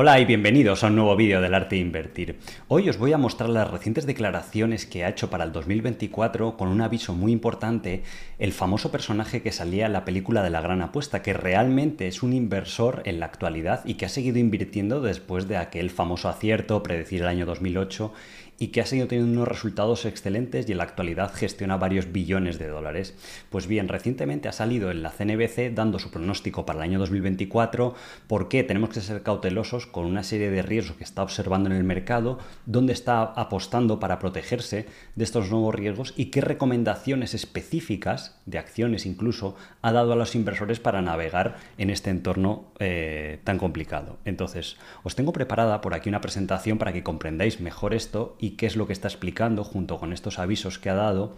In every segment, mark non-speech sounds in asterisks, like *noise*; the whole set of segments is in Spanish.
Hola y bienvenidos a un nuevo vídeo del arte de invertir. Hoy os voy a mostrar las recientes declaraciones que ha hecho para el 2024 con un aviso muy importante el famoso personaje que salía en la película de la gran apuesta, que realmente es un inversor en la actualidad y que ha seguido invirtiendo después de aquel famoso acierto, predecir el año 2008 y que ha seguido teniendo unos resultados excelentes y en la actualidad gestiona varios billones de dólares. Pues bien, recientemente ha salido en la CNBC dando su pronóstico para el año 2024, por qué tenemos que ser cautelosos con una serie de riesgos que está observando en el mercado, dónde está apostando para protegerse de estos nuevos riesgos y qué recomendaciones específicas, de acciones incluso, ha dado a los inversores para navegar en este entorno eh, tan complicado. Entonces, os tengo preparada por aquí una presentación para que comprendáis mejor esto y qué es lo que está explicando junto con estos avisos que ha dado.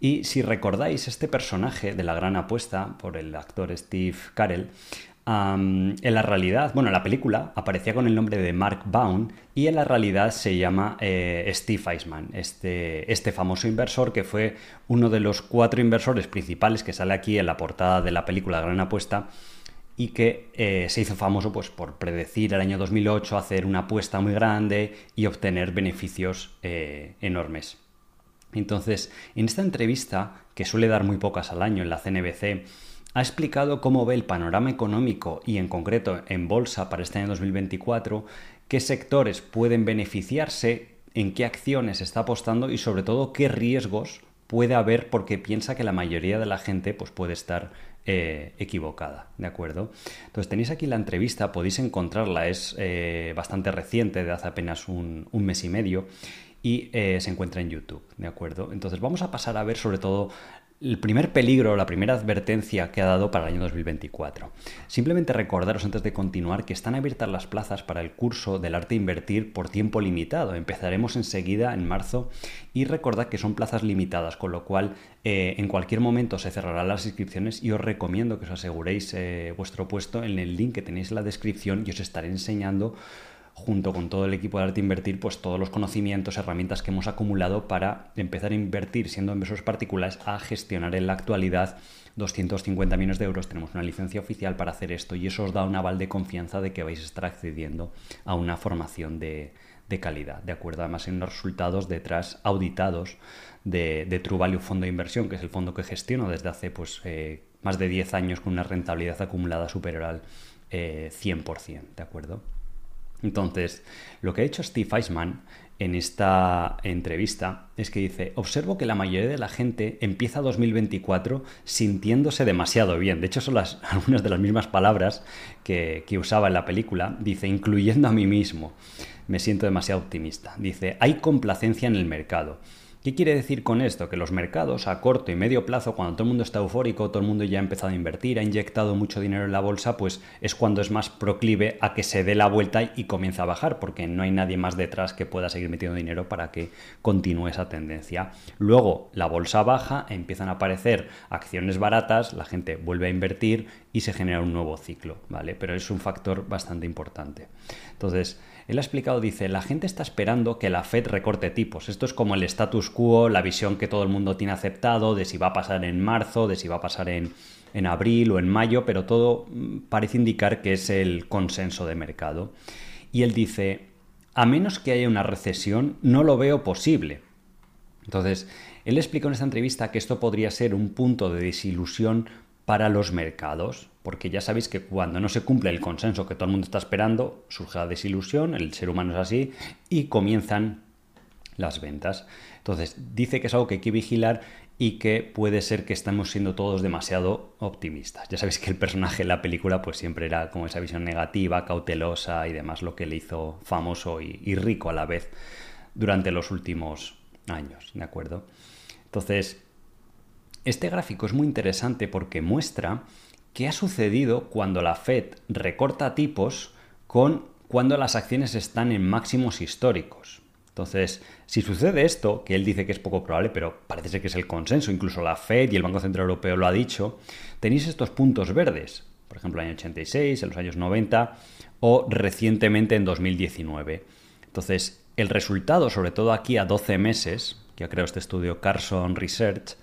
Y si recordáis, este personaje de la gran apuesta por el actor Steve Carell, en la realidad, bueno, en la película aparecía con el nombre de Mark Baum y en la realidad se llama eh, Steve Eisman, este, este famoso inversor que fue uno de los cuatro inversores principales que sale aquí en la portada de la película Gran Apuesta y que eh, se hizo famoso pues, por predecir el año 2008, hacer una apuesta muy grande y obtener beneficios eh, enormes. Entonces, en esta entrevista, que suele dar muy pocas al año en la CNBC, ha explicado cómo ve el panorama económico y en concreto en bolsa para este año 2024, qué sectores pueden beneficiarse, en qué acciones está apostando y sobre todo qué riesgos puede haber porque piensa que la mayoría de la gente pues, puede estar eh, equivocada, ¿de acuerdo? Entonces tenéis aquí la entrevista, podéis encontrarla, es eh, bastante reciente, de hace apenas un, mes y medio, y eh, se encuentra en YouTube, ¿de acuerdo? Entonces vamos a pasar a ver sobre todo el primer peligro, la primera advertencia que ha dado para el año 2024. Simplemente recordaros antes de continuar que están abiertas las plazas para el curso del arte invertir por tiempo limitado. Empezaremos enseguida en marzo y recordad que son plazas limitadas, con lo cual eh, en cualquier momento se cerrarán las inscripciones y os recomiendo que os aseguréis eh, vuestro puesto en el link que tenéis en la descripción y os estaré enseñando junto con todo el equipo de Arte Invertir, pues todos los conocimientos, herramientas que hemos acumulado para empezar a invertir siendo inversores particulares a gestionar en la actualidad 250 millones de euros. Tenemos una licencia oficial para hacer esto y eso os da un aval de confianza de que vais a estar accediendo a una formación de, calidad, ¿de acuerdo? Además, en unos resultados detrás auditados de, True Value Fondo de Inversión, que es el fondo que gestiono desde hace pues, eh, más de 10 años con una rentabilidad acumulada superior al 100%, eh, ¿de acuerdo? Entonces, lo que ha hecho Steve Eisman en esta entrevista es que dice, observo que la mayoría de la gente empieza 2024 sintiéndose demasiado bien. De hecho, son *laughs* algunas de las mismas palabras que, que usaba en la película. Dice, incluyendo a mí mismo. Me siento demasiado optimista. Dice, hay complacencia en el mercado. ¿Qué quiere decir con esto? Que los mercados a corto y medio plazo, cuando todo el mundo está eufórico, todo el mundo ya ha empezado a invertir, ha inyectado mucho dinero en la bolsa, pues es cuando es más proclive a que se dé la vuelta y comience a bajar, porque no hay nadie más detrás que pueda seguir metiendo dinero para que continúe esa tendencia. Luego la bolsa baja, empiezan a aparecer acciones baratas, la gente vuelve a invertir y se genera un nuevo ciclo, ¿vale? Pero es un factor bastante importante. Entonces, él ha explicado, dice, la gente está esperando que la Fed recorte tipos. Esto es como el status quo, la visión que todo el mundo tiene aceptado de si va a pasar en marzo, de si va a pasar en, en abril o en mayo, pero todo mm, parece indicar que es el consenso de mercado. Y él dice, a menos que haya una recesión, no lo veo posible. Entonces, él explicó en esta entrevista que esto podría ser un punto de desilusión para los mercados, porque ya sabéis que cuando no se cumple el consenso que todo el mundo está esperando, surge la desilusión, el ser humano es así, y comienzan las ventas. Entonces, dice que es algo que hay que vigilar y que puede ser que estamos siendo todos demasiado optimistas. Ya sabéis que el personaje en la película pues siempre era como esa visión negativa, cautelosa y demás, lo que le hizo famoso y, y rico a la vez durante los últimos años, ¿de acuerdo? Entonces, este gráfico es muy interesante porque muestra qué ha sucedido cuando la Fed recorta tipos con cuando las acciones están en máximos históricos. Entonces, si sucede esto, que él dice que es poco probable, pero parece ser que es el consenso, incluso la Fed y el Banco Central Europeo lo ha dicho, tenéis estos puntos verdes, por ejemplo, en el año 86, en los años 90 o recientemente en 2019. Entonces, el resultado, sobre todo aquí a 12 meses, que ha creado este estudio Carson Research,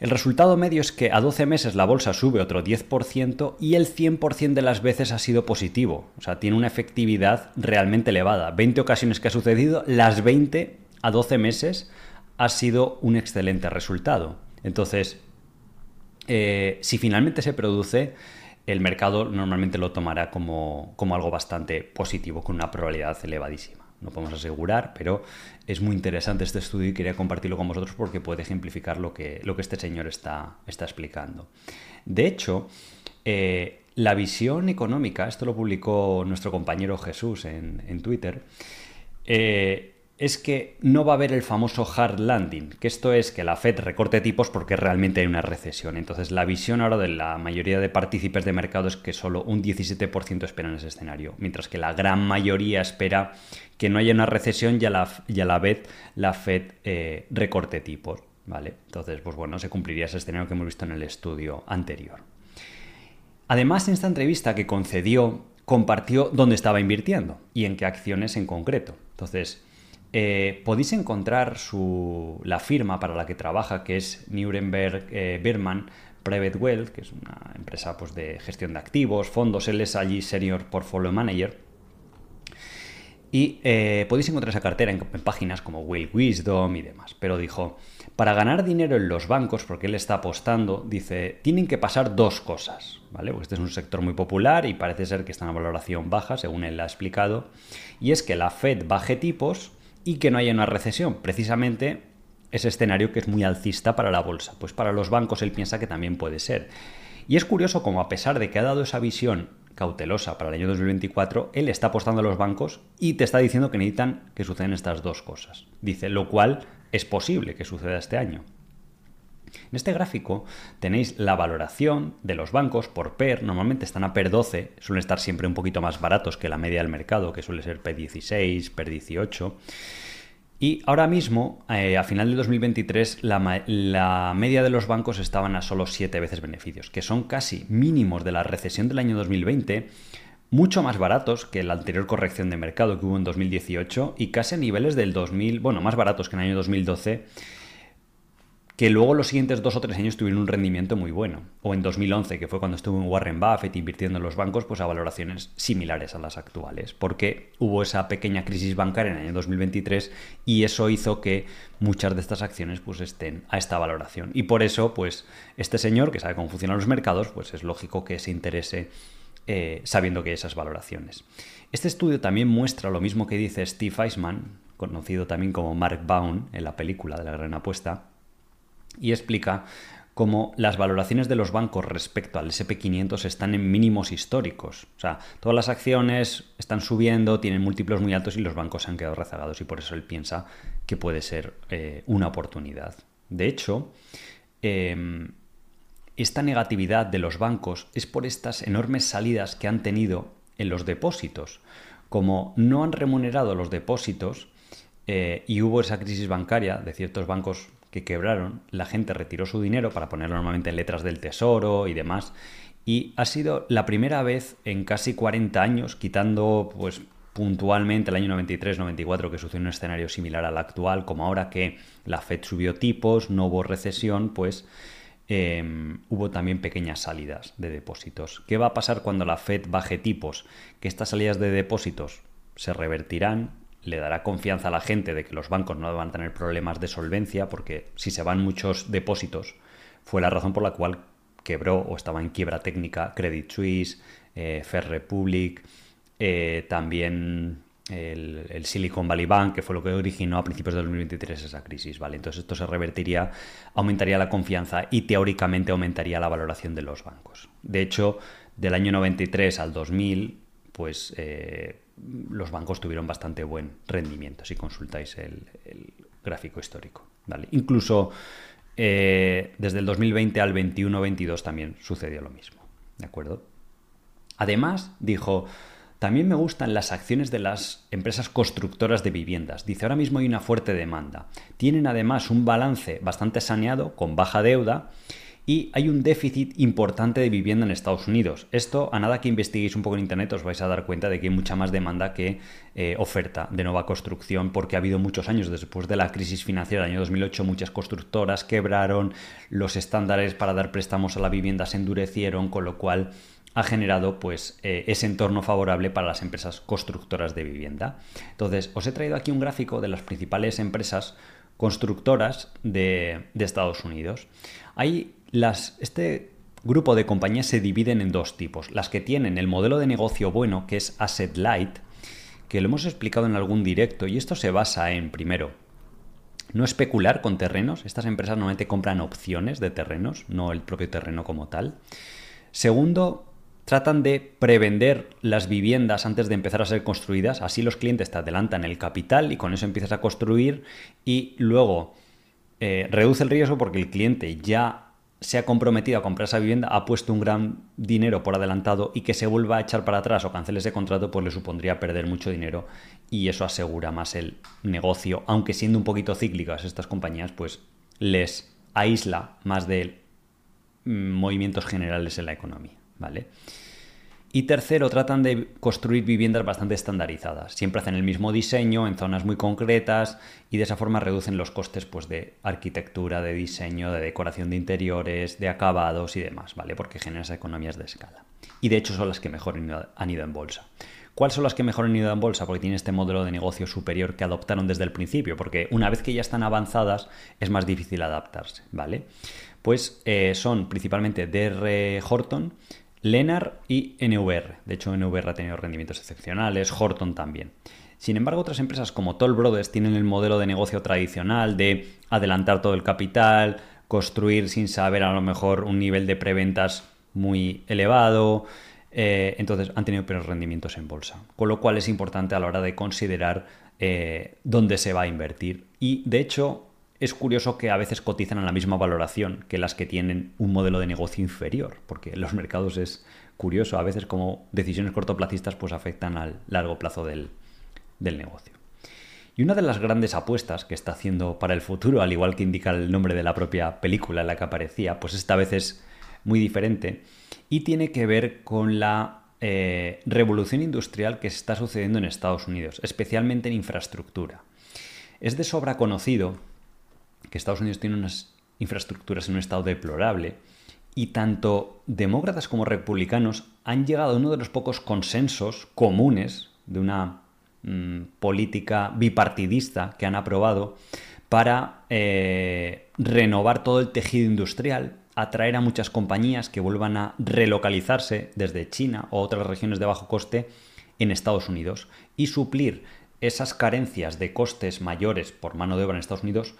El resultado medio es que a 12 meses la bolsa sube otro 10% y el 100% de las veces ha sido positivo. O sea, tiene una efectividad realmente elevada. 20 ocasiones que ha sucedido, las 20 a 12 meses ha sido un excelente resultado. Entonces, eh, si finalmente se produce, el mercado normalmente lo tomará como, como algo bastante positivo, con una probabilidad elevadísima no podemos asegurar, pero es muy interesante este estudio y quería compartirlo con vosotros porque puede ejemplificar lo que, lo que este señor está, está explicando. De hecho, eh, la visión económica, esto lo publicó nuestro compañero Jesús en, Twitter, eh, es que no va a haber el famoso hard landing, que esto es que la Fed recorte tipos porque realmente hay una recesión. Entonces la visión ahora de la mayoría de partícipes de mercado es que solo un 17% esperan ese escenario, mientras que la gran mayoría espera que no haya una recesión y a la, vez la Fed eh, recorte tipos. ¿vale? Entonces, pues bueno, se cumpliría ese escenario que hemos visto en el estudio anterior. Además, en esta entrevista que concedió, compartió dónde estaba invirtiendo y en qué acciones en concreto. Entonces, eh, podéis encontrar la firma para la que trabaja, que es Nuremberg eh, Berman Private Wealth, que es una empresa pues, de gestión de activos, fondos. Él es allí Senior Portfolio Manager. Y eh, podéis encontrar esa cartera en, páginas como Will Wisdom y demás. Pero dijo, para ganar dinero en los bancos, porque él está apostando, dice, tienen que pasar dos cosas, ¿vale? Porque este es un sector muy popular y parece ser que está en una valoración baja, según él ha explicado. Y es que la Fed baje tipos y que no haya una recesión. Precisamente ese escenario que es muy alcista para la bolsa. Pues para los bancos él piensa que también puede ser. Y es curioso como a pesar de que ha dado esa visión cautelosa para el año 2024, él está apostando a los bancos y te está diciendo que necesitan que sucedan estas dos cosas. Dice, lo cual es posible que suceda este año. En este gráfico tenéis la valoración de los bancos por PER, normalmente están a PER 12, suelen estar siempre un poquito más baratos que la media del mercado, que suele ser PER 16, PER 18. Y ahora mismo, eh, a final de 2023, la, la, media de los bancos estaban a solo 7 veces beneficios, que son casi mínimos de la recesión del año 2020, mucho más baratos que la anterior corrección de mercado que hubo en 2018 y casi a niveles del 2000, bueno, más baratos que en el año 2012 que luego los siguientes dos o tres años tuvieron un rendimiento muy bueno. O en 2011, que fue cuando estuvo en Warren Buffett invirtiendo en los bancos, pues a valoraciones similares a las actuales, porque hubo esa pequeña crisis bancaria en el año 2023 y eso hizo que muchas de estas acciones pues estén a esta valoración. Y por eso, pues este señor, que sabe cómo funcionan los mercados, pues es lógico que se interese eh, sabiendo que hay esas valoraciones. Este estudio también muestra lo mismo que dice Steve Eisman, conocido también como Mark Baum en la película de la gran apuesta, y explica cómo las valoraciones de los bancos respecto al SP500 están en mínimos históricos. O sea, todas las acciones están subiendo, tienen múltiplos muy altos y los bancos se han quedado rezagados y por eso él piensa que puede ser eh, una oportunidad. De hecho, em, esta negatividad de los bancos es por estas enormes salidas que han tenido en los depósitos. Como no han remunerado los depósitos eh, y hubo esa crisis bancaria de ciertos bancos que quebraron, la gente retiró su dinero para ponerlo normalmente en letras del tesoro y demás. Y ha sido la primera vez en casi 40 años, quitando pues puntualmente el año 93-94 que sucedió un escenario similar al actual, como ahora que la Fed subió tipos, no hubo recesión, pues em, hubo también pequeñas salidas de depósitos. ¿Qué va a pasar cuando la Fed baje tipos? Que estas salidas de depósitos se revertirán le dará confianza a la gente de que los bancos no van a tener problemas de solvencia, porque si se van muchos depósitos, fue la razón por la cual quebró o estaba en quiebra técnica Credit Suisse, eh, Fair Republic, eh, también el, Silicon Valley Bank, que fue lo que originó a principios de 2023 esa crisis, ¿vale? Entonces esto se revertiría, aumentaría la confianza y teóricamente aumentaría la valoración de los bancos. De hecho, del año 93 al 2000, pues eh, los bancos tuvieron bastante buen rendimiento si consultáis el, gráfico histórico. Incluso eh, desde el 2020 al 21-22 también sucedió lo mismo. ¿De acuerdo? Además, dijo, también me gustan las acciones de las empresas constructoras de viviendas. Dice, ahora mismo hay una fuerte demanda. Tienen además un balance bastante saneado, con baja deuda, y hay un déficit importante de vivienda en Estados Unidos. Esto, a nada que investiguéis un poco en Internet, os vais a dar cuenta de que hay mucha más demanda que eh, oferta de nueva construcción, porque ha habido muchos años después de la crisis financiera del año 2008, muchas constructoras quebraron, los estándares para dar préstamos a la vivienda se endurecieron, con lo cual ha generado pues eh, ese entorno favorable para las empresas constructoras de vivienda. Entonces, os he traído aquí un gráfico de las principales empresas constructoras de, de Estados Unidos. Hay las, este grupo de compañías se dividen en dos tipos. Las que tienen el modelo de negocio bueno, que es Asset Light, que lo hemos explicado en algún directo, y esto se basa en, primero, no especular con terrenos. Estas empresas normalmente compran opciones de terrenos, no el propio terreno como tal. Segundo, tratan de prevender las viviendas antes de empezar a ser construidas. Así los clientes te adelantan el capital y con eso empiezas a construir y luego eh, reduce el riesgo porque el cliente ya se ha comprometido a comprar esa vivienda, ha puesto un gran dinero por adelantado y que se vuelva a echar para atrás o cancele ese contrato, pues le supondría perder mucho dinero y eso asegura más el negocio, aunque siendo un poquito cíclicas estas compañías, pues les aísla más de mm, movimientos generales en la economía, ¿vale? Y tercero, tratan de construir viviendas bastante estandarizadas. Siempre hacen el mismo diseño en zonas muy concretas y de esa forma reducen los costes pues, de arquitectura, de diseño, de decoración de interiores, de acabados y demás, ¿vale? Porque generan esas economías de escala. Y de hecho son las que mejor han ido en bolsa. ¿Cuáles son las que mejor han ido en bolsa? Porque tienen este modelo de negocio superior que adoptaron desde el principio, porque una vez que ya están avanzadas es más difícil adaptarse, ¿vale? Pues eh, son principalmente DR Horton, Lenar y NVR. De hecho, NVR ha tenido rendimientos excepcionales, Horton también. Sin embargo, otras empresas como Toll Brothers tienen el modelo de negocio tradicional de adelantar todo el capital, construir sin saber a lo mejor un nivel de preventas muy elevado. Eh, entonces han tenido peores rendimientos en bolsa. Con lo cual es importante a la hora de considerar eh, dónde se va a invertir. Y de hecho, es curioso que a veces cotizan a la misma valoración que las que tienen un modelo de negocio inferior, porque en los mercados es curioso, a veces como decisiones cortoplacistas pues afectan al largo plazo del, del negocio. Y una de las grandes apuestas que está haciendo para el futuro, al igual que indica el nombre de la propia película en la que aparecía, pues esta vez es muy diferente y tiene que ver con la eh, revolución industrial que está sucediendo en Estados Unidos, especialmente en infraestructura. Es de sobra conocido que Estados Unidos tiene unas infraestructuras en un estado deplorable y tanto demócratas como republicanos han llegado a uno de los pocos consensos comunes de una mm, política bipartidista que han aprobado para eh, renovar todo el tejido industrial, atraer a muchas compañías que vuelvan a relocalizarse desde China o otras regiones de bajo coste en Estados Unidos y suplir esas carencias de costes mayores por mano de obra en Estados Unidos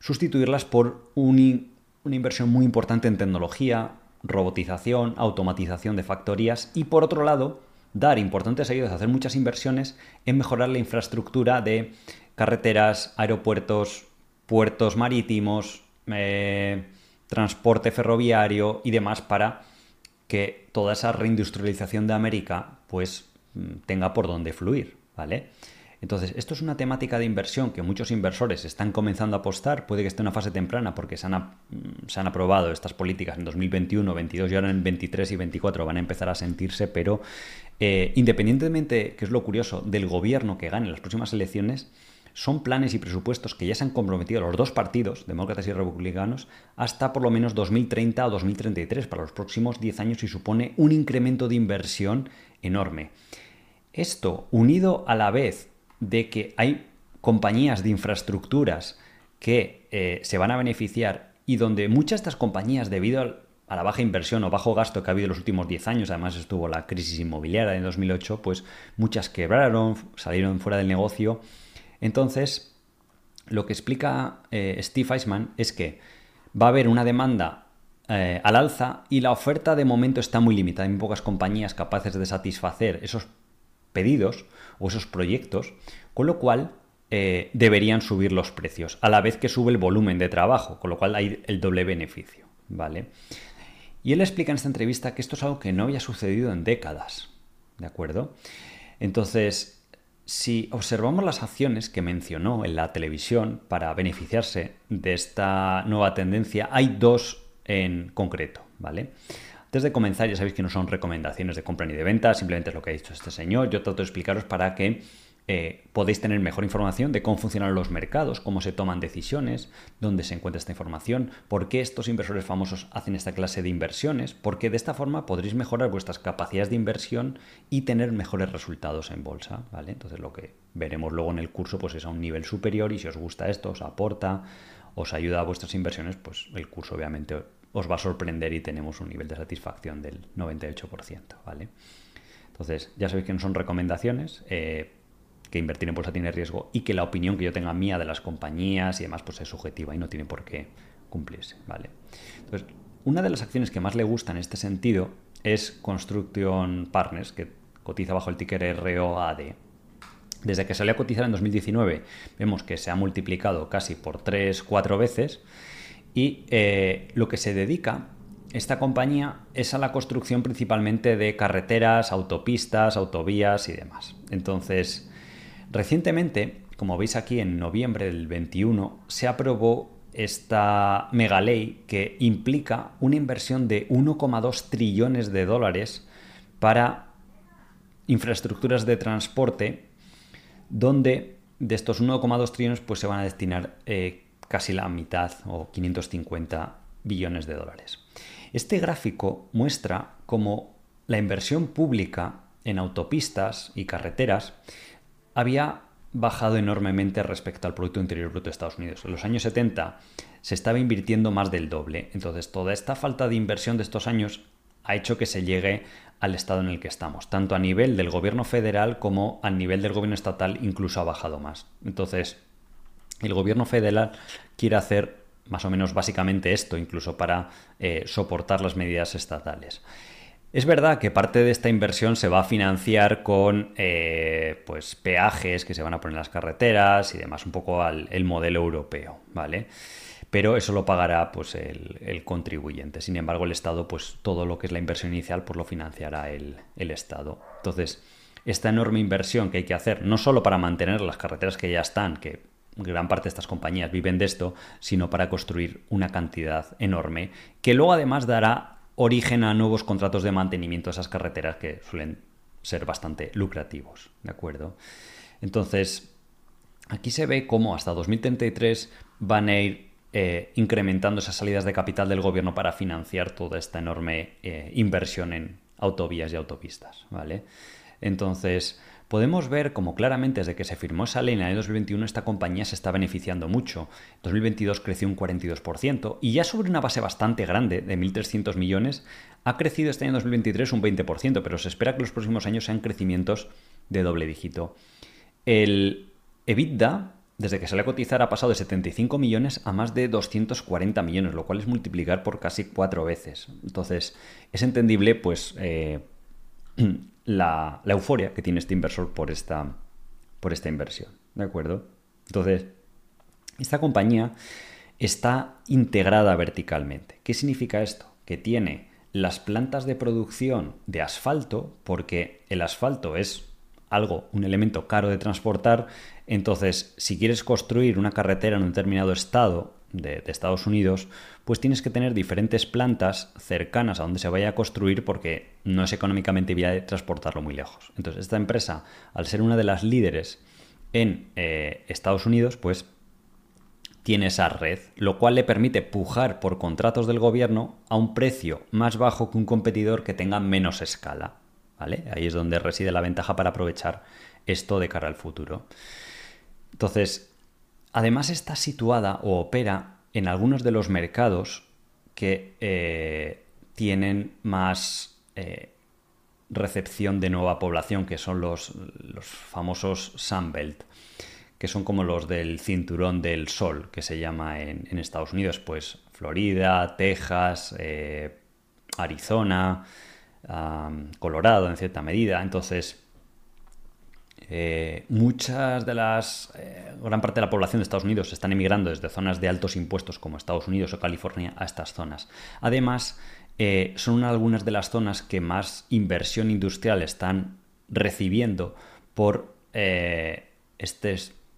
sustituirlas por una inversión muy importante en tecnología, robotización, automatización de factorías y por otro lado, dar importantes ayudas hacer muchas inversiones en mejorar la infraestructura de carreteras, aeropuertos, puertos marítimos, eh, transporte ferroviario y demás para que toda esa reindustrialización de América pues mm, tenga por dónde fluir, ¿vale? Entonces, esto es una temática de inversión que muchos inversores están comenzando a apostar, puede que esté en una fase temprana porque se han, mm, se han aprobado estas políticas en 2021, 22 y ahora en 23 y 24 van a empezar a sentirse, pero eh, independientemente, que es lo curioso, del gobierno que gane las próximas elecciones, son planes y presupuestos que ya se han comprometido los dos partidos, demócratas y republicanos, hasta por lo menos 2030 o 2033, para los próximos 10 años, y supone un incremento de inversión enorme. Esto, unido a la vez de que hay compañías de infraestructuras que eh, se van a beneficiar y donde muchas de estas compañías, debido a la baja inversión o bajo gasto que ha habido en los últimos 10 años, además estuvo la crisis inmobiliaria en 2008, pues muchas quebraron, salieron fuera del negocio. Entonces, lo que explica eh, Steve Eisman es que va a haber una demanda eh, al alza y la oferta de momento está muy limitada. Hay muy pocas compañías capaces de satisfacer esos pedidos o esos proyectos, con lo cual eh, deberían subir los precios, a la vez que sube el volumen de trabajo, con lo cual hay el doble beneficio, ¿vale? Y él explica en esta entrevista que esto es algo que no había sucedido en décadas, ¿de acuerdo? Entonces, si observamos las acciones que mencionó en la televisión para beneficiarse de esta nueva tendencia, hay dos en concreto, ¿vale? Antes de comenzar, ya sabéis que no son recomendaciones de compra ni de venta, simplemente es lo que ha dicho este señor. Yo trato de explicaros para que eh, podéis tener mejor información de cómo funcionan los mercados, cómo se toman decisiones, dónde se encuentra esta información, por qué estos inversores famosos hacen esta clase de inversiones, porque de esta forma podréis mejorar vuestras capacidades de inversión y tener mejores resultados en bolsa, ¿vale? Entonces lo que veremos luego en el curso pues es a un nivel superior y si os gusta esto, os aporta, os ayuda a vuestras inversiones, pues el curso obviamente os va a sorprender y tenemos un nivel de satisfacción del 98%, ¿vale? Entonces, ya sabéis que no son recomendaciones, eh, que invertir en bolsa tiene riesgo y que la opinión que yo tenga mía de las compañías y demás pues es subjetiva y no tiene por qué cumplirse, ¿vale? Entonces, una de las acciones que más le gusta en este sentido es Construction Partners, que cotiza bajo el ticker ROAD. Desde que salió a cotizar en 2019, vemos que se ha multiplicado casi por 3-4 veces y eh, lo que se dedica esta compañía es a la construcción principalmente de carreteras, autopistas, autovías y demás. Entonces, Recientemente, como veis aquí en noviembre del 21, se aprobó esta mega ley que implica una inversión de 1,2 trillones de dólares para infraestructuras de transporte, donde de estos 1,2 trillones pues, se van a destinar eh, casi la mitad o 550 billones de dólares. Este gráfico muestra cómo la inversión pública en autopistas y carreteras había bajado enormemente respecto al Producto Interior Bruto de Estados Unidos. En los años 70 se estaba invirtiendo más del doble. Entonces, toda esta falta de inversión de estos años ha hecho que se llegue al estado en el que estamos, tanto a nivel del gobierno federal como a nivel del gobierno estatal, incluso ha bajado más. Entonces, el gobierno federal quiere hacer más o menos básicamente esto, incluso para eh, soportar las medidas estatales. Es verdad que parte de esta inversión se va a financiar con eh, pues, peajes que se van a poner en las carreteras y demás, un poco al el modelo europeo, ¿vale? Pero eso lo pagará pues, el, contribuyente. Sin embargo, el Estado, pues todo lo que es la inversión inicial, pues lo financiará el, el Estado. Entonces, esta enorme inversión que hay que hacer, no solo para mantener las carreteras que ya están, que gran parte de estas compañías viven de esto, sino para construir una cantidad enorme, que luego además dará origen a nuevos contratos de mantenimiento de esas carreteras que suelen ser bastante lucrativos, ¿de acuerdo? Entonces, aquí se ve cómo hasta 2033 van a ir eh, incrementando esas salidas de capital del gobierno para financiar toda esta enorme eh, inversión en autovías y autopistas, ¿vale? Entonces, podemos ver como claramente desde que se firmó esa ley en el año 2021 esta compañía se está beneficiando mucho. 2022 creció un 42% y ya sobre una base bastante grande de 1.300 millones ha crecido este año 2023 un 20%, pero se espera que los próximos años sean crecimientos de doble dígito. El EBITDA, desde que se le a cotizar, ha pasado de 75 millones a más de 240 millones, lo cual es multiplicar por casi cuatro veces. Entonces, es entendible, pues, eh, *clears throat* la, euforia que tiene este inversor por esta, por esta inversión. ¿De acuerdo? Entonces, esta compañía está integrada verticalmente. ¿Qué significa esto? Que tiene las plantas de producción de asfalto, porque el asfalto es algo, un elemento caro de transportar, entonces si quieres construir una carretera en un determinado estado de, Estados Unidos, pues tienes que tener diferentes plantas cercanas a donde se vaya a construir porque no es económicamente viable transportarlo muy lejos. Entonces, esta empresa, al ser una de las líderes en eh, Estados Unidos, pues tiene esa red, lo cual le permite pujar por contratos del gobierno a un precio más bajo que un competidor que tenga menos escala. ¿vale? Ahí es donde reside la ventaja para aprovechar esto de cara al futuro. Entonces, Además está situada o opera en algunos de los mercados que eh, tienen más eh, recepción de nueva población, que son los, los famosos Sunbelt, que son como los del cinturón del sol, que se llama en, Estados Unidos, pues Florida, Texas, eh, Arizona, Colorado en cierta medida. Entonces, eh, muchas de las. Eh, gran parte de la población de Estados Unidos están emigrando desde zonas de altos impuestos como Estados Unidos o California a estas zonas. Además, eh, son algunas de las zonas que más inversión industrial están recibiendo por esta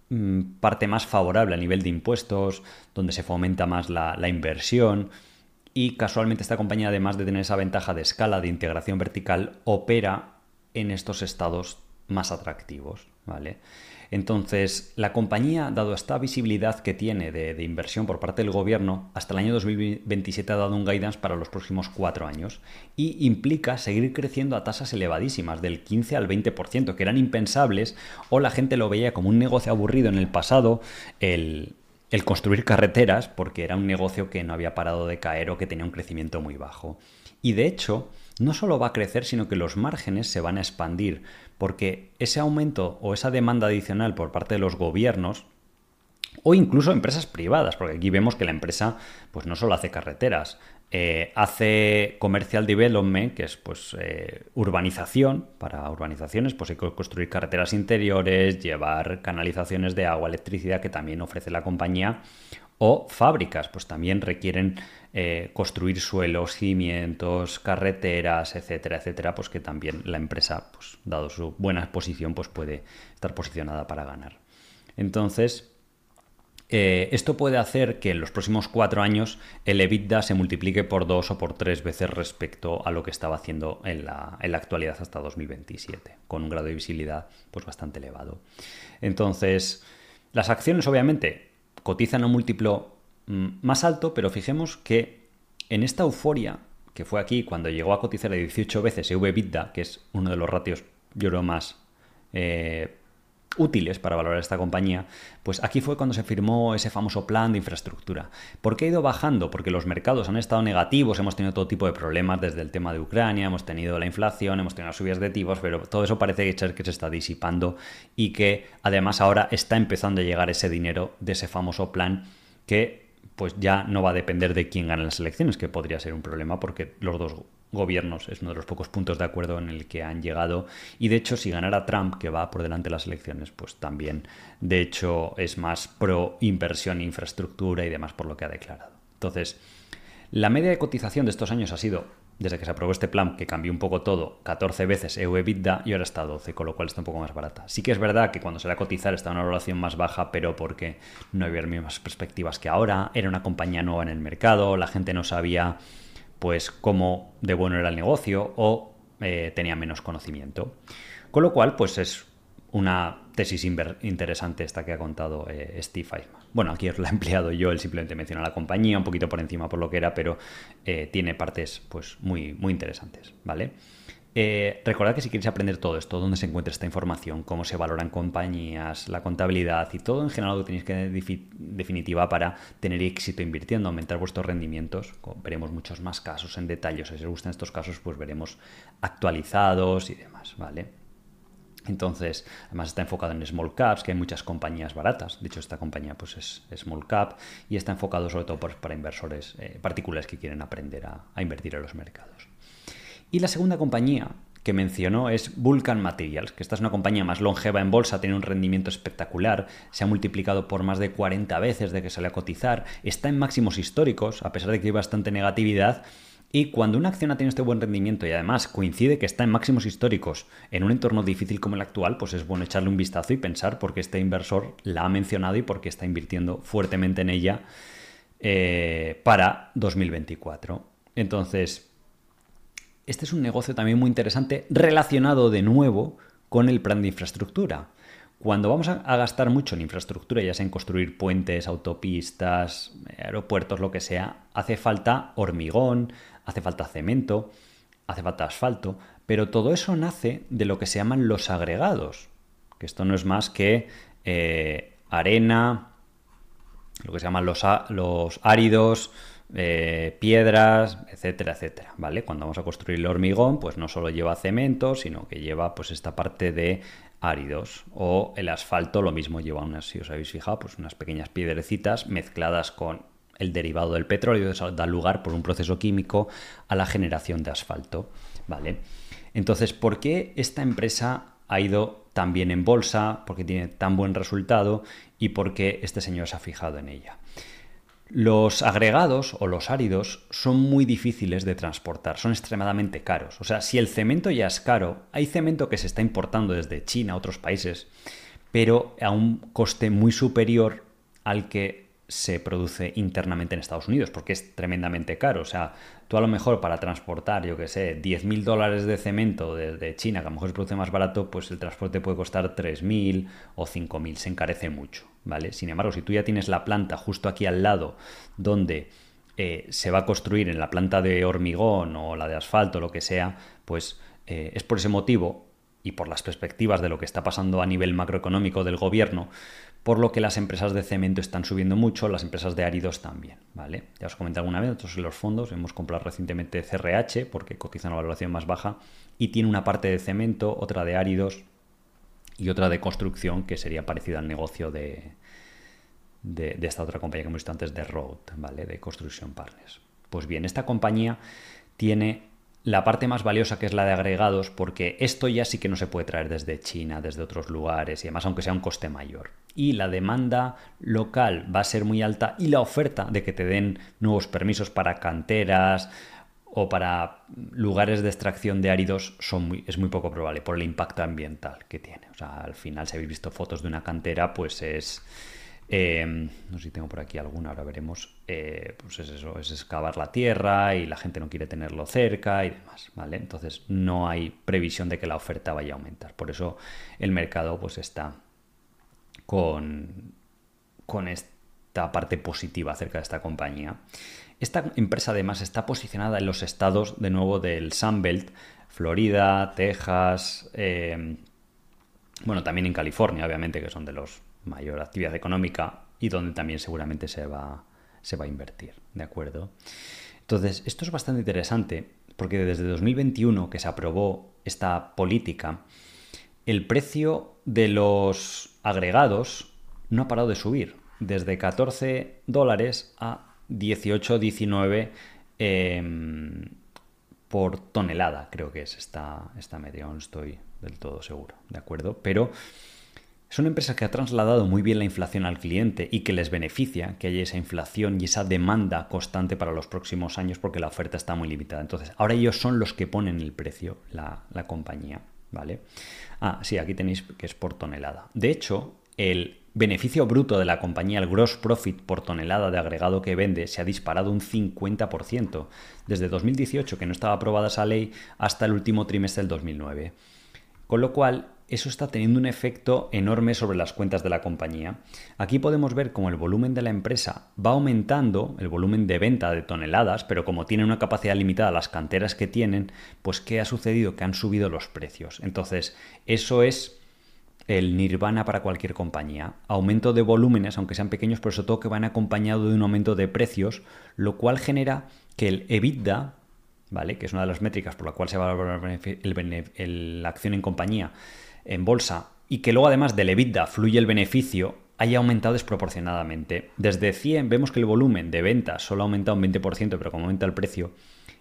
mm, parte más favorable a nivel de impuestos, donde se fomenta más la, la inversión y casualmente esta compañía, además de tener esa ventaja de escala de integración vertical, opera en estos estados más atractivos, ¿vale? Entonces, la compañía, dado esta visibilidad que tiene de, inversión por parte del gobierno, hasta el año 2027 ha dado un guidance para los próximos cuatro años y implica seguir creciendo a tasas elevadísimas, del 15 al 20%, que eran impensables o la gente lo veía como un negocio aburrido en el pasado, el, el construir carreteras, porque era un negocio que no había parado de caer o que tenía un crecimiento muy bajo. Y de hecho, no solo va a crecer, sino que los márgenes se van a expandir, porque ese aumento o esa demanda adicional por parte de los gobiernos o incluso empresas privadas, porque aquí vemos que la empresa pues no solo hace carreteras, eh, hace commercial development, que es pues eh, urbanización, para urbanizaciones pues hay que construir carreteras interiores, llevar canalizaciones de agua, electricidad que también ofrece la compañía, o fábricas, pues también requieren eh, construir suelos, cimientos, carreteras, etcétera, etcétera, pues que también la empresa, pues dado su buena posición, pues puede estar posicionada para ganar. Entonces, eh, esto puede hacer que en los próximos cuatro años el EBITDA se multiplique por dos o por tres veces respecto a lo que estaba haciendo en la, en la actualidad hasta 2027, con un grado de visibilidad pues, bastante elevado. Entonces, las acciones obviamente cotizan a un múltiplo mm, más alto, pero fijemos que en esta euforia, que fue aquí cuando llegó a cotizar a 18 veces EV-EBITDA, que es uno de los ratios, yo creo, más eh, útiles para valorar esta compañía, pues aquí fue cuando se firmó ese famoso plan de infraestructura. ¿Por qué ha ido bajando? Porque los mercados han estado negativos, hemos tenido todo tipo de problemas desde el tema de Ucrania, hemos tenido la inflación, hemos tenido subidas de tipos, pero todo eso parece que se está disipando y que además ahora está empezando a llegar ese dinero de ese famoso plan que pues ya no va a depender de quién gane las elecciones, que podría ser un problema porque los dos gobiernos. Es uno de los pocos puntos de acuerdo en el que han llegado. Y de hecho, si ganara Trump, que va por delante de las elecciones, pues también, de hecho, es más pro inversión, infraestructura y demás por lo que ha declarado. Entonces, la media de cotización de estos años ha sido, desde que se aprobó este plan, que cambió un poco todo, 14 veces EU-EBITDA y ahora está 12, con lo cual está un poco más barata. Sí que es verdad que cuando se le a cotizar está una valoración más baja, pero porque no había las mismas perspectivas que ahora, era una compañía nueva en el mercado, la gente no sabía pues cómo de bueno era el negocio o eh, tenía menos conocimiento. Con lo cual, pues es una tesis interesante esta que ha contado eh, Steve Eisman. Bueno, aquí la he empleado yo, él simplemente menciona la compañía un poquito por encima por lo que era, pero eh, tiene partes pues muy, muy interesantes, ¿vale? Eh, recordad que si queréis aprender todo esto, dónde se encuentra esta información, cómo se valoran compañías, la contabilidad y todo en general lo que tenéis que definitiva para tener éxito invirtiendo, aumentar vuestros rendimientos, veremos muchos más casos en detalle. Si os gustan estos casos, pues veremos actualizados y demás, ¿vale? Entonces, además está enfocado en small caps, que hay muchas compañías baratas. De hecho, esta compañía pues es, small cap y está enfocado sobre todo para inversores eh, particulares que quieren aprender a invertir en los mercados. Y la segunda compañía que mencionó es Vulcan Materials, que esta es una compañía más longeva en bolsa, tiene un rendimiento espectacular, se ha multiplicado por más de 40 veces de que sale a cotizar, está en máximos históricos, a pesar de que hay bastante negatividad, y cuando una acción ha tenido este buen rendimiento y además coincide que está en máximos históricos en un entorno difícil como el actual, pues es bueno echarle un vistazo y pensar por qué este inversor la ha mencionado y por qué está invirtiendo fuertemente en ella eh, para 2024. Entonces, este es un negocio también muy interesante relacionado de nuevo con el plan de infraestructura. Cuando vamos a, gastar mucho en infraestructura, ya sea en construir puentes, autopistas, aeropuertos, lo que sea, hace falta hormigón, hace falta cemento, hace falta asfalto, pero todo eso nace de lo que se llaman los agregados, que esto no es más que eh, arena, lo que se llaman los, los áridos, eh, piedras, etcétera, etcétera, ¿vale? Cuando vamos a construir el hormigón, pues no solo lleva cemento, sino que lleva pues esta parte de áridos o el asfalto, lo mismo lleva unas, si os habéis fijado, pues unas pequeñas piedrecitas mezcladas con el derivado del petróleo, eso da lugar por un proceso químico a la generación de asfalto, ¿vale? Entonces, ¿por qué esta empresa ha ido tan bien en bolsa? ¿Por qué tiene tan buen resultado? ¿Y por qué este señor se ha fijado en ella? Los agregados o los áridos son muy difíciles de transportar, son extremadamente caros. O sea, si el cemento ya es caro, hay cemento que se está importando desde China a otros países, pero a un coste muy superior al que se produce internamente en Estados Unidos, porque es tremendamente caro. O sea, tú a lo mejor para transportar, yo que sé, 10.000 dólares de cemento desde China, que a lo mejor se produce más barato, pues el transporte puede costar 3.000 o 5.000, se encarece mucho, ¿vale? Sin embargo, si tú ya tienes la planta justo aquí al lado, donde eh, se va a construir en la planta de hormigón o la de asfalto, lo que sea, pues eh, es por ese motivo y por las perspectivas de lo que está pasando a nivel macroeconómico del gobierno, por lo que las empresas de cemento están subiendo mucho, las empresas de áridos también, ¿vale? Ya os comenté alguna vez, nosotros en los fondos hemos comprado recientemente CRH porque cotiza una valoración más baja y tiene una parte de cemento, otra de áridos y otra de construcción que sería parecida al negocio de, de, esta otra compañía que hemos visto antes de Road, ¿vale? De Construction Partners. Pues bien, esta compañía tiene la parte más valiosa que es la de agregados, porque esto ya sí que no se puede traer desde China, desde otros lugares y además, aunque sea un coste mayor. Y la demanda local va a ser muy alta y la oferta de que te den nuevos permisos para canteras o para lugares de extracción de áridos son es muy poco probable por el impacto ambiental que tiene. O sea, al final, si habéis visto fotos de una cantera, pues es Em, no sé si tengo por aquí alguna, ahora veremos. Eh, pues es eso, es excavar la tierra y la gente no quiere tenerlo cerca y demás, ¿vale? Entonces no hay previsión de que la oferta vaya a aumentar. Por eso el mercado pues está con, con esta parte positiva acerca de esta compañía. Esta empresa además está posicionada en los estados de nuevo del Sunbelt, Florida, Texas, em, bueno, también en California, obviamente, que son de los mayor actividad económica y donde también seguramente se va, se va a invertir, ¿de acuerdo? Entonces, esto es bastante interesante porque desde 2021 que se aprobó esta política, el precio de los agregados no ha parado de subir, desde 14 dólares a 18, 19 em, por tonelada, creo que es esta, esta media, estoy del todo seguro, ¿de acuerdo? Pero es una empresa que ha trasladado muy bien la inflación al cliente y que les beneficia que haya esa inflación y esa demanda constante para los próximos años porque la oferta está muy limitada. Entonces, ahora ellos son los que ponen el precio, la, compañía, ¿vale? Ah, sí, aquí tenéis que es por tonelada. De hecho, el beneficio bruto de la compañía, el gross profit por tonelada de agregado que vende, se ha disparado un 50% desde 2018, que no estaba aprobada esa ley, hasta el último trimestre del 2009. Con lo cual, eso está teniendo un efecto enorme sobre las cuentas de la compañía. Aquí podemos ver cómo el volumen de la empresa va aumentando, el volumen de venta de toneladas, pero como tienen una capacidad limitada las canteras que tienen, pues ¿qué ha sucedido? Que han subido los precios. Entonces, eso es el nirvana para cualquier compañía. Aumento de volúmenes, aunque sean pequeños, pero sobre todo que van acompañado de un aumento de precios, lo cual genera que el EBITDA, ¿vale? que es una de las métricas por la cual se va a valorar la acción en compañía, en bolsa y que luego además del EBITDA fluye el beneficio, haya aumentado desproporcionadamente. Desde 100 vemos que el volumen de ventas solo ha aumentado un 20%, pero como aumenta el precio,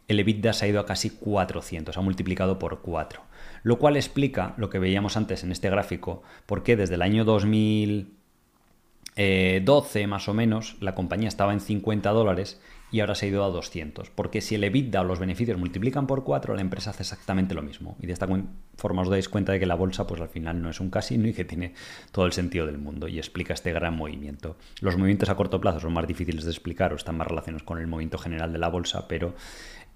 el EBITDA se ha ido a casi 400, ha multiplicado por 4. Lo cual explica lo que veíamos antes en este gráfico, porque desde el año 2012 eh, más o menos la compañía estaba en 50 dólares y ahora se ha ido a 200. Porque si el EBITDA o los beneficios multiplican por 4, la empresa hace exactamente lo mismo. Y de esta forma os dais cuenta de que la bolsa pues al final no es un casino y que tiene todo el sentido del mundo y explica este gran movimiento. Los movimientos a corto plazo son más difíciles de explicar o están más relacionados con el movimiento general de la bolsa, pero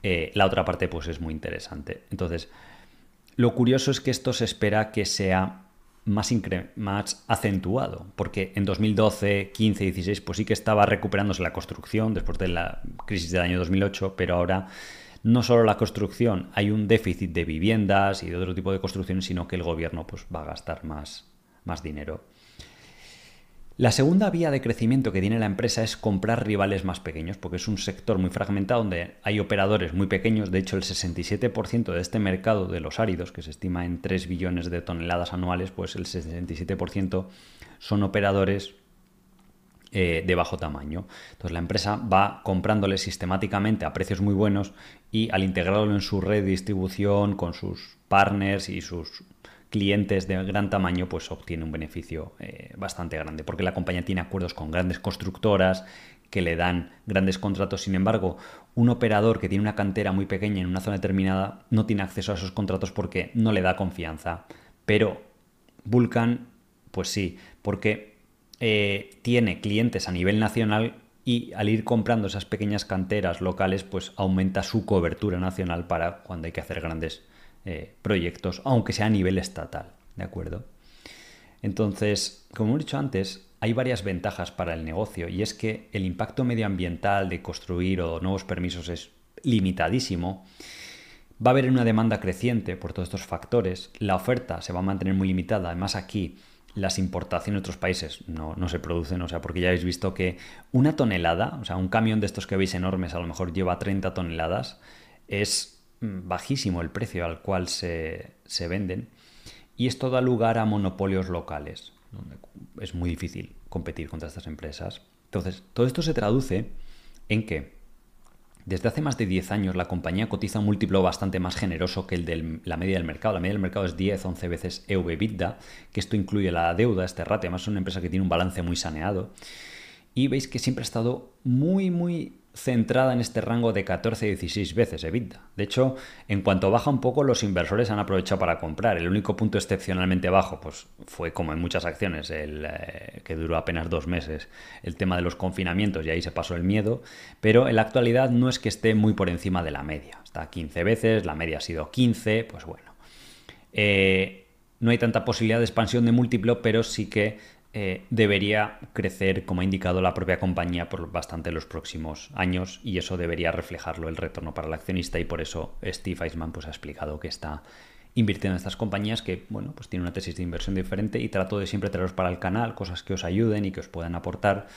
eh, la otra parte pues es muy interesante. Entonces, lo curioso es que esto se espera que sea más, acentuado, porque en 2012, 15, 16, pues sí que estaba recuperándose la construcción después de la crisis del año 2008, pero ahora no solo la construcción, hay un déficit de viviendas y de otro tipo de construcciones, sino que el gobierno pues, va a gastar más, más dinero. La segunda vía de crecimiento que tiene la empresa es comprar rivales más pequeños, porque es un sector muy fragmentado donde hay operadores muy pequeños. De hecho, el 67% de este mercado de los áridos, que se estima en 3 billones de toneladas anuales, pues el 67% son operadores eh, de bajo tamaño. Entonces la empresa va comprándole sistemáticamente a precios muy buenos y al integrarlo en su red de distribución con sus partners y sus clientes de gran tamaño, pues obtiene un beneficio eh, bastante grande, porque la compañía tiene acuerdos con grandes constructoras que le dan grandes contratos. Sin embargo, un operador que tiene una cantera muy pequeña en una zona determinada no tiene acceso a esos contratos porque no le da confianza. Pero Vulcan, pues sí, porque eh, tiene clientes a nivel nacional y al ir comprando esas pequeñas canteras locales, pues aumenta su cobertura nacional para cuando hay que hacer grandes eh, proyectos, aunque sea a nivel estatal, ¿de acuerdo? Entonces, como he dicho antes, hay varias ventajas para el negocio y es que el impacto medioambiental de construir o nuevos permisos es limitadísimo. Va a haber una demanda creciente por todos estos factores. La oferta se va a mantener muy limitada. Además, aquí las importaciones de otros países no, no, se producen, o sea, porque ya habéis visto que una tonelada, o sea, un camión de estos que veis enormes a lo mejor lleva 30 toneladas, es bajísimo el precio al cual se, se venden y esto da lugar a monopolios locales, donde es muy difícil competir contra estas empresas. Entonces, todo esto se traduce en que desde hace más de 10 años la compañía cotiza un múltiplo bastante más generoso que el de la media del mercado. La media del mercado es 10-11 veces EV-EBITDA, que esto incluye la deuda, este ratio. Además es una empresa que tiene un balance muy saneado. Y veis que siempre ha estado muy, muy centrada en este rango de 14-16 veces EBITDA. De hecho, en cuanto baja un poco, los inversores han aprovechado para comprar. El único punto excepcionalmente bajo pues, fue, como en muchas acciones, el, eh, que duró apenas dos meses, el tema de los confinamientos y ahí se pasó el miedo. Pero en la actualidad no es que esté muy por encima de la media. Está 15 veces, la media ha sido 15, pues bueno. Eh, no hay tanta posibilidad de expansión de múltiplo, pero sí que eh, debería crecer, como ha indicado la propia compañía, por bastante los próximos años y eso debería reflejarlo el retorno para el accionista y por eso Steve Eisman pues, ha explicado que está invirtiendo en estas compañías que, bueno, pues tiene una tesis de inversión diferente y trato de siempre traeros para el canal cosas que os ayuden y que os puedan aportar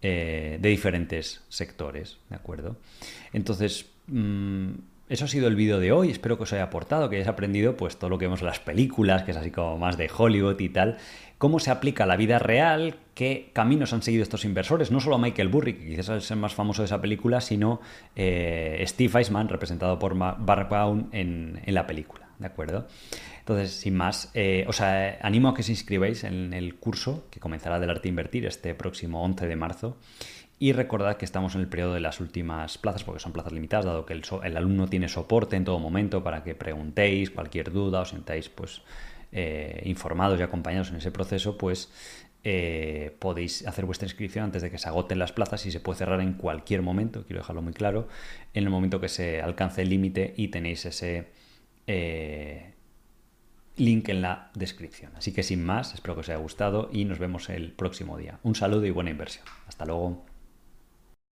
eh, de diferentes sectores, ¿de acuerdo? Entonces, mm, eso ha sido el vídeo de hoy. Espero que os haya aportado, que hayáis aprendido pues todo lo que vemos en las películas, que es así como más de Hollywood y tal, cómo se aplica a la vida real, qué caminos han seguido estos inversores, no solo Michael Burry, que quizás es el más famoso de esa película, sino eh, Steve Eisman, representado por Bart Brown en, la película, ¿de acuerdo? Entonces, sin más, eh, os animo a que os inscribáis en el curso que comenzará del arte invertir este próximo 11 de marzo. Y recordad que estamos en el periodo de las últimas plazas, porque son plazas limitadas, dado que el, alumno tiene soporte en todo momento para que preguntéis cualquier duda, os sentáis pues eh, informados y acompañados en ese proceso, pues eh, podéis hacer vuestra inscripción antes de que se agoten las plazas y se puede cerrar en cualquier momento, quiero dejarlo muy claro, en el momento que se alcance el límite y tenéis ese eh, link en la descripción. Así que sin más, espero que os haya gustado y nos vemos el próximo día. Un saludo y buena inversión. Hasta luego.